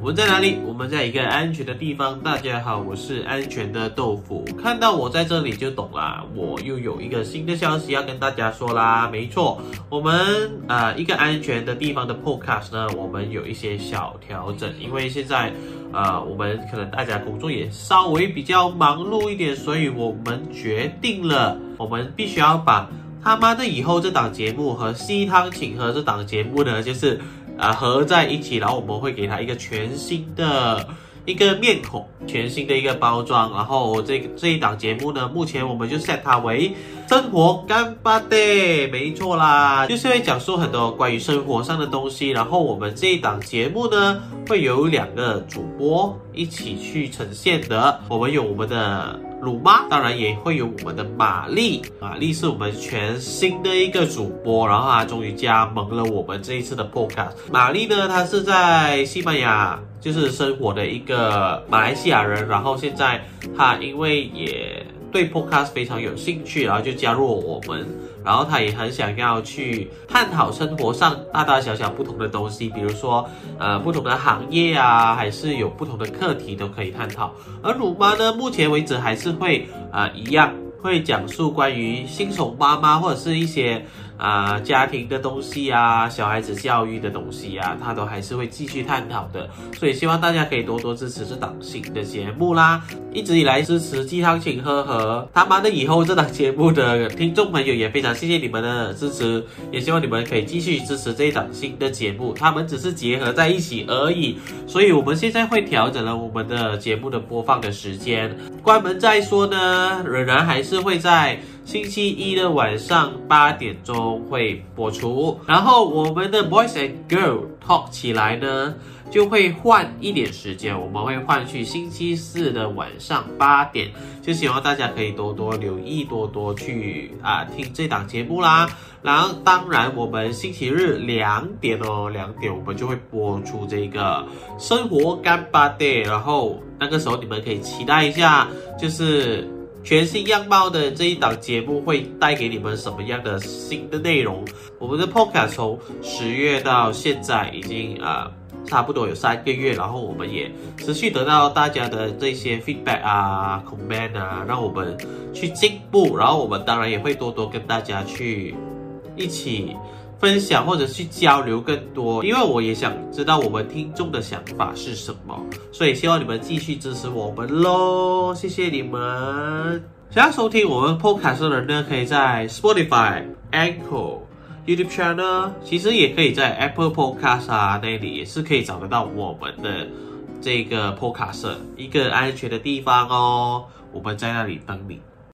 我们在哪里？我们在一个安全的地方。大家好，我是安全的豆腐。看到我在这里就懂啦，我又有一个新的消息要跟大家说啦。没错，我们啊一个安全的地方的 podcast 呢，我们有一些小调整，因为现在啊我们可能大家工作也稍微比较忙碌一点，所以我们决定了，我们必须要把他妈的以后这档节目和西汤请喝这档节目呢，就是。啊，合在一起，然后我们会给它一个全新的一个面孔，全新的一个包装。然后这这一档节目呢，目前我们就 set 它为生活干巴的，没错啦，就是会讲述很多关于生活上的东西。然后我们这一档节目呢，会有两个主播一起去呈现的。我们有我们的。鲁妈当然也会有我们的玛丽，玛丽是我们全新的一个主播，然后她终于加盟了我们这一次的 podcast。玛丽呢，她是在西班牙就是生活的一个马来西亚人，然后现在她因为也。对 Podcast 非常有兴趣，然后就加入了我们。然后他也很想要去探讨生活上大大小小不同的东西，比如说呃不同的行业啊，还是有不同的课题都可以探讨。而鲁妈呢，目前为止还是会啊一样会讲述关于新手妈妈或者是一些。啊，家庭的东西啊，小孩子教育的东西啊，他都还是会继续探讨的。所以希望大家可以多多支持这档新的节目啦。一直以来支持鸡汤请喝和他妈的以后这档节目的听众朋友也非常谢谢你们的支持，也希望你们可以继续支持这一档新的节目。他们只是结合在一起而已，所以我们现在会调整了我们的节目的播放的时间。关门再说呢，仍然还是会在。星期一的晚上八点钟会播出，然后我们的 Boys and Girls Talk 起来呢，就会换一点时间，我们会换去星期四的晚上八点，就希望大家可以多多留意，多多去啊听这档节目啦。然后当然我们星期日两点哦，两点我们就会播出这个生活干巴爹，然后那个时候你们可以期待一下，就是。全新样貌的这一档节目会带给你们什么样的新的内容？我们的 Podcast 从十月到现在已经啊差不多有三个月，然后我们也持续得到大家的这些 feedback 啊、comment 啊，让我们去进步。然后我们当然也会多多跟大家去一起。分享或者去交流更多，因为我也想知道我们听众的想法是什么，所以希望你们继续支持我们喽，谢谢你们！想要收听我们 Podcast 的人呢，可以在 Spotify、Anchor、YouTube Channel，其实也可以在 Apple Podcast 啊那里也是可以找得到我们的这个 Podcast，一个安全的地方哦，我们在那里等你。